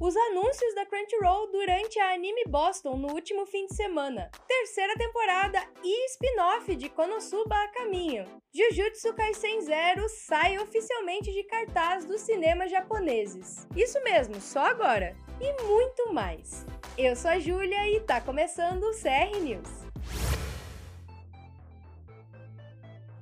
os anúncios da Crunchyroll durante a Anime Boston no último fim de semana, terceira temporada e spin-off de Konosuba a caminho. Jujutsu Kaisen Zero sai oficialmente de cartaz dos cinemas japoneses. Isso mesmo, só agora. E muito mais. Eu sou a Júlia e tá começando o CR News.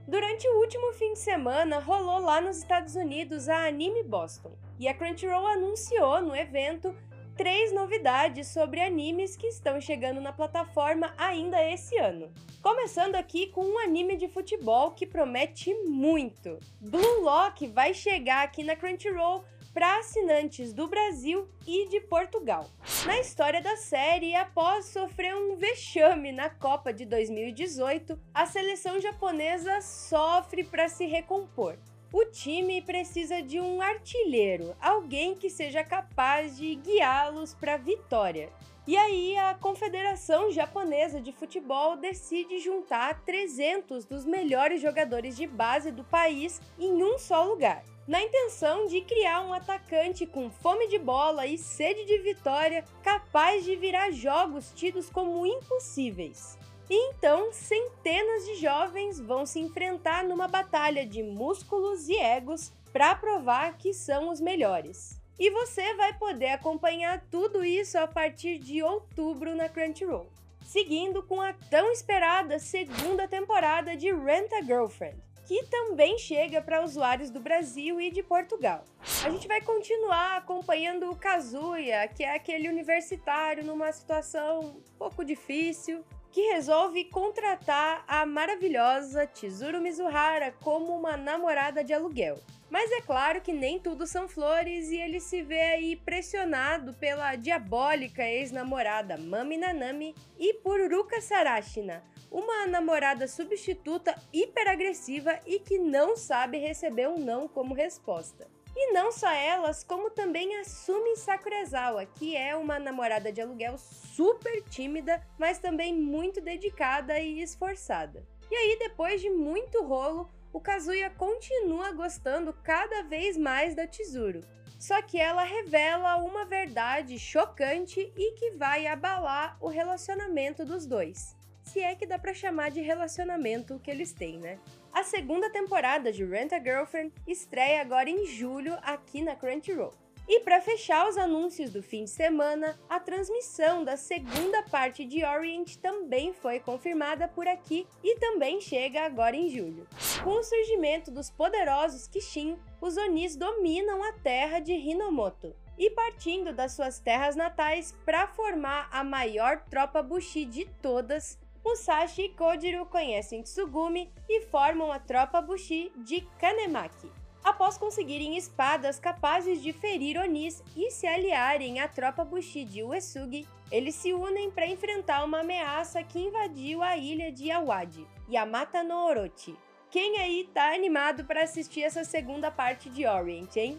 Durante o último fim de semana, rolou lá nos Estados Unidos a Anime Boston, e a Crunchyroll anunciou no evento três novidades sobre animes que estão chegando na plataforma ainda esse ano. Começando aqui com um anime de futebol que promete muito. Blue Lock vai chegar aqui na Crunchyroll para assinantes do Brasil e de Portugal. Na história da série, após sofrer um vexame na Copa de 2018, a seleção japonesa sofre para se recompor. O time precisa de um artilheiro, alguém que seja capaz de guiá-los para a vitória. E aí a Confederação Japonesa de Futebol decide juntar 300 dos melhores jogadores de base do país em um só lugar na intenção de criar um atacante com fome de bola e sede de vitória capaz de virar jogos tidos como impossíveis. E então, centenas de jovens vão se enfrentar numa batalha de músculos e egos para provar que são os melhores. E você vai poder acompanhar tudo isso a partir de outubro na Crunchyroll, seguindo com a tão esperada segunda temporada de Rent a Girlfriend que também chega para usuários do Brasil e de Portugal. A gente vai continuar acompanhando o Kazuya, que é aquele universitário numa situação um pouco difícil, que resolve contratar a maravilhosa Chizuru Mizuhara como uma namorada de aluguel. Mas é claro que nem tudo são flores e ele se vê aí pressionado pela diabólica ex-namorada Mami Nanami e por Uruka Sarashina, uma namorada substituta hiperagressiva e que não sabe receber um não como resposta. E não só elas, como também a Sumi Sakurezawa, que é uma namorada de aluguel super tímida, mas também muito dedicada e esforçada. E aí, depois de muito rolo, o Kazuya continua gostando cada vez mais da Chizuru. Só que ela revela uma verdade chocante e que vai abalar o relacionamento dos dois se é que dá para chamar de relacionamento que eles têm, né? A segunda temporada de Rent a Girlfriend estreia agora em julho aqui na Crunchyroll. E para fechar os anúncios do fim de semana, a transmissão da segunda parte de Orient também foi confirmada por aqui e também chega agora em julho. Com o surgimento dos poderosos Kishin, os Onis dominam a terra de Hinomoto, e partindo das suas terras natais para formar a maior tropa Bushi de todas, Musashi e Kojiro conhecem Tsugumi e formam a tropa Bushi de Kanemaki. Após conseguirem espadas capazes de ferir Onis e se aliarem à tropa Bushi de Uesugi, eles se unem para enfrentar uma ameaça que invadiu a ilha de Awadi, Yamata no Orochi. Quem aí tá animado para assistir essa segunda parte de Orient, hein?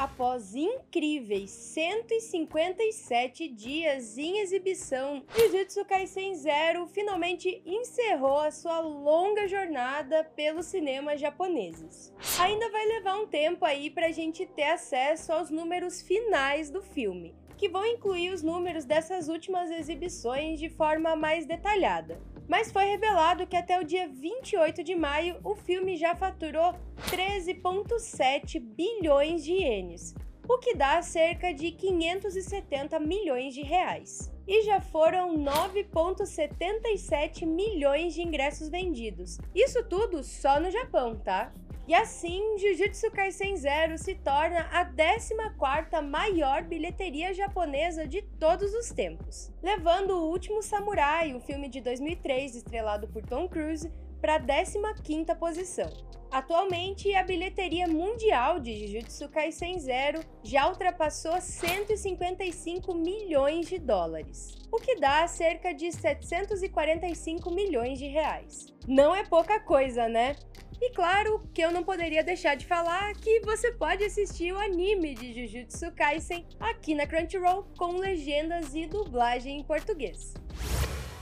Após incríveis 157 dias em exibição, Jujutsu Kaisen Zero finalmente encerrou a sua longa jornada pelos cinemas japoneses. Ainda vai levar um tempo aí pra gente ter acesso aos números finais do filme, que vão incluir os números dessas últimas exibições de forma mais detalhada mas foi revelado que até o dia 28 de maio o filme já faturou 13,7 bilhões de ienes, o que dá cerca de 570 milhões de reais. E já foram 9,77 milhões de ingressos vendidos. Isso tudo só no Japão, tá? E assim, Jujutsu Kaisen Zero se torna a 14ª maior bilheteria japonesa de todos os tempos, levando O Último Samurai, um filme de 2003 estrelado por Tom Cruise, para a 15ª posição. Atualmente, a bilheteria mundial de Jujutsu Kaisen Zero já ultrapassou 155 milhões de dólares, o que dá cerca de 745 milhões de reais. Não é pouca coisa, né? E claro que eu não poderia deixar de falar que você pode assistir o anime de Jujutsu Kaisen aqui na Crunchyroll com legendas e dublagem em português.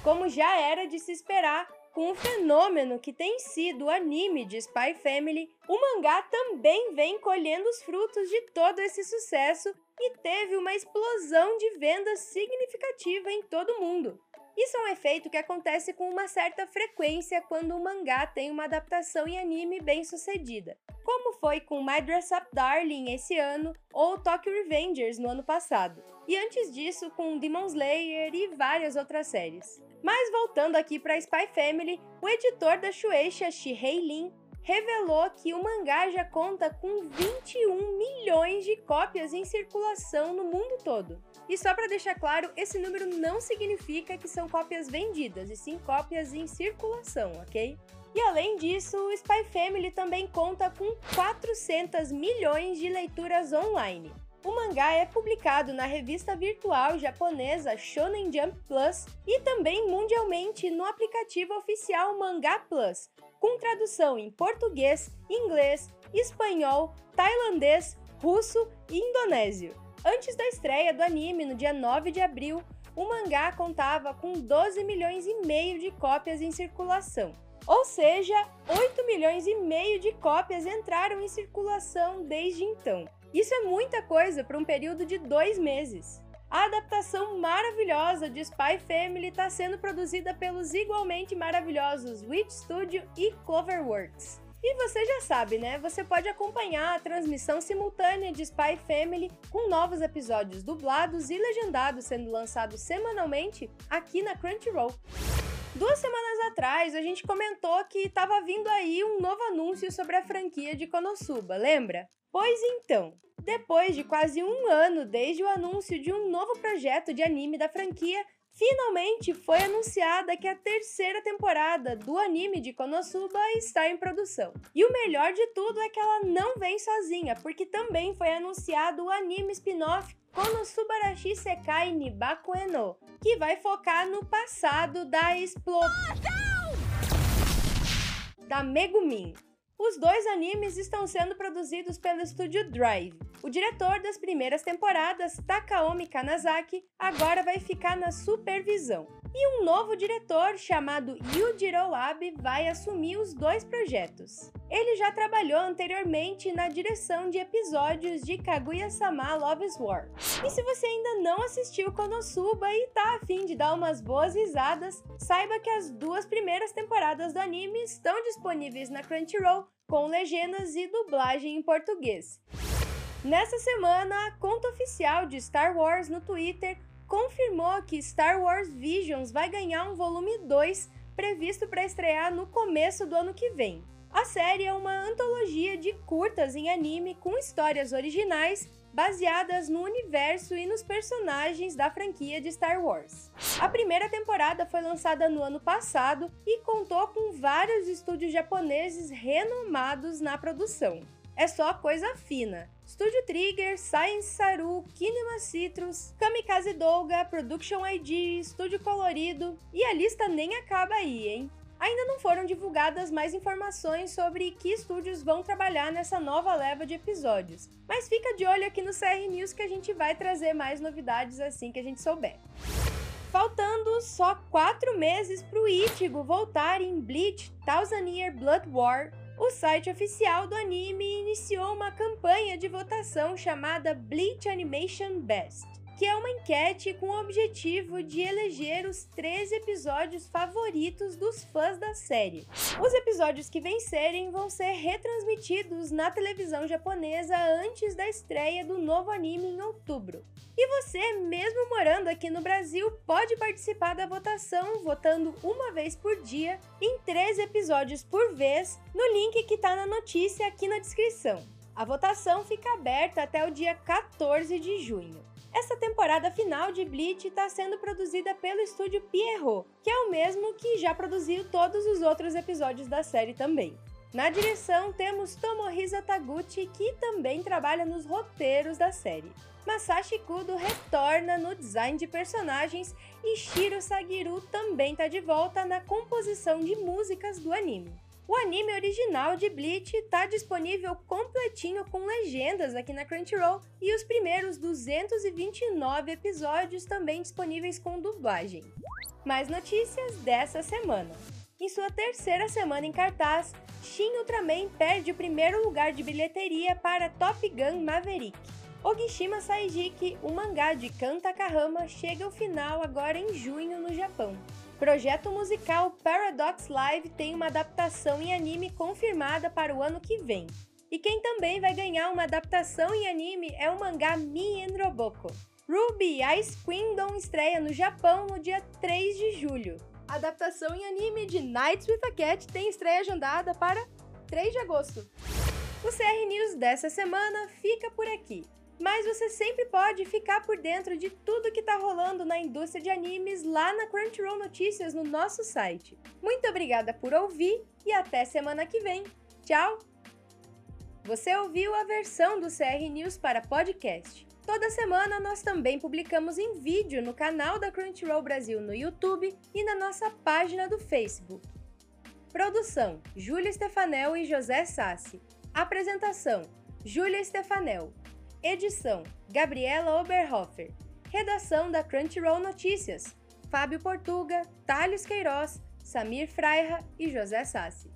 Como já era de se esperar, com o fenômeno que tem sido o anime de Spy Family, o mangá também vem colhendo os frutos de todo esse sucesso e teve uma explosão de vendas significativa em todo o mundo. Isso é um efeito que acontece com uma certa frequência quando o mangá tem uma adaptação em anime bem sucedida, como foi com My Dress Up Darling esse ano ou Tokyo Revengers no ano passado, e antes disso com Demon Slayer e várias outras séries. Mas voltando aqui para Spy Family, o editor da Shueisha, Shihei Lin, revelou que o mangá já conta com 21 milhões de cópias em circulação no mundo todo. E só para deixar claro, esse número não significa que são cópias vendidas, e sim cópias em circulação, ok? E além disso, o Spy Family também conta com 400 milhões de leituras online. O mangá é publicado na revista virtual japonesa Shonen Jump Plus e também mundialmente no aplicativo oficial Mangá Plus, com tradução em português, inglês, espanhol, tailandês, russo e indonésio. Antes da estreia do anime no dia 9 de abril, o mangá contava com 12 milhões e meio de cópias em circulação. Ou seja, 8 milhões e meio de cópias entraram em circulação desde então. Isso é muita coisa para um período de dois meses. A adaptação maravilhosa de Spy Family está sendo produzida pelos igualmente maravilhosos Witch Studio e Cloverworks. E você já sabe, né? Você pode acompanhar a transmissão simultânea de Spy Family com novos episódios dublados e legendados sendo lançados semanalmente aqui na Crunchyroll. Duas semanas atrás, a gente comentou que estava vindo aí um novo anúncio sobre a franquia de Konosuba, lembra? Pois então, depois de quase um ano desde o anúncio de um novo projeto de anime da franquia, finalmente foi anunciada que a terceira temporada do anime de Konosuba está em produção. E o melhor de tudo é que ela não vem sozinha, porque também foi anunciado o anime spin-off Konosubarashi Sekai Nibaku Eno, que vai focar no passado da explosão da Megumin, os dois animes estão sendo produzidos pelo estúdio Drive. O diretor das primeiras temporadas, Takaomi Kanazaki, agora vai ficar na supervisão. E um novo diretor chamado Yujiro Abe vai assumir os dois projetos. Ele já trabalhou anteriormente na direção de episódios de Kaguya-sama Love's War. E se você ainda não assistiu Konosuba e tá afim de dar umas boas risadas, saiba que as duas primeiras temporadas do anime estão disponíveis na Crunchyroll com legendas e dublagem em português. Nessa semana, a conta oficial de Star Wars no Twitter confirmou que Star Wars Visions vai ganhar um volume 2 previsto para estrear no começo do ano que vem. A série é uma antologia de curtas em anime com histórias originais baseadas no universo e nos personagens da franquia de Star Wars. A primeira temporada foi lançada no ano passado e contou com vários estúdios japoneses renomados na produção. É só coisa fina. Studio Trigger, Science Saru, Kinema Citrus, Kamikaze Douga, Production ID, Estúdio Colorido e a lista nem acaba aí, hein? Ainda não foram divulgadas mais informações sobre que estúdios vão trabalhar nessa nova leva de episódios, mas fica de olho aqui no CR News que a gente vai trazer mais novidades assim que a gente souber. Faltando só quatro meses para o Ichigo voltar em Bleach Thousand Year Blood War, o site oficial do anime iniciou uma campanha de votação chamada Bleach Animation Best que é uma enquete com o objetivo de eleger os 13 episódios favoritos dos fãs da série. Os episódios que vencerem vão ser retransmitidos na televisão japonesa antes da estreia do novo anime em outubro. E você, mesmo morando aqui no Brasil, pode participar da votação votando uma vez por dia em 13 episódios por vez no link que está na notícia aqui na descrição. A votação fica aberta até o dia 14 de junho. Essa temporada final de Bleach está sendo produzida pelo estúdio Pierrot, que é o mesmo que já produziu todos os outros episódios da série também. Na direção temos Tomohisa Taguchi, que também trabalha nos roteiros da série. Masashi Kudo retorna no design de personagens e Shiro Sagiru também está de volta na composição de músicas do anime. O anime original de Bleach está disponível completinho com legendas aqui na Crunchyroll e os primeiros 229 episódios também disponíveis com dublagem. Mais notícias dessa semana. Em sua terceira semana em cartaz, Shin Ultraman perde o primeiro lugar de bilheteria para Top Gun Maverick. Ogishima Saijiki, o mangá de Kan Takahama, chega ao final agora em junho no Japão. Projeto musical Paradox Live tem uma adaptação em anime confirmada para o ano que vem. E quem também vai ganhar uma adaptação em anime é o mangá Mi Roboko. Ruby Ice Queendom estreia no Japão no dia 3 de julho. A adaptação em anime de Nights with a Cat tem estreia agendada para 3 de agosto. O CR News dessa semana fica por aqui mas você sempre pode ficar por dentro de tudo que tá rolando na indústria de animes lá na Crunchyroll Notícias no nosso site. Muito obrigada por ouvir e até semana que vem. Tchau! Você ouviu a versão do CR News para podcast. Toda semana nós também publicamos em vídeo no canal da Crunchyroll Brasil no YouTube e na nossa página do Facebook. Produção: Júlia Stefanel e José Sassi. Apresentação: Júlia Stefanel. Edição: Gabriela Oberhofer. Redação da Crunchyroll Notícias: Fábio Portuga, Thales Queiroz, Samir Freira e José Sassi.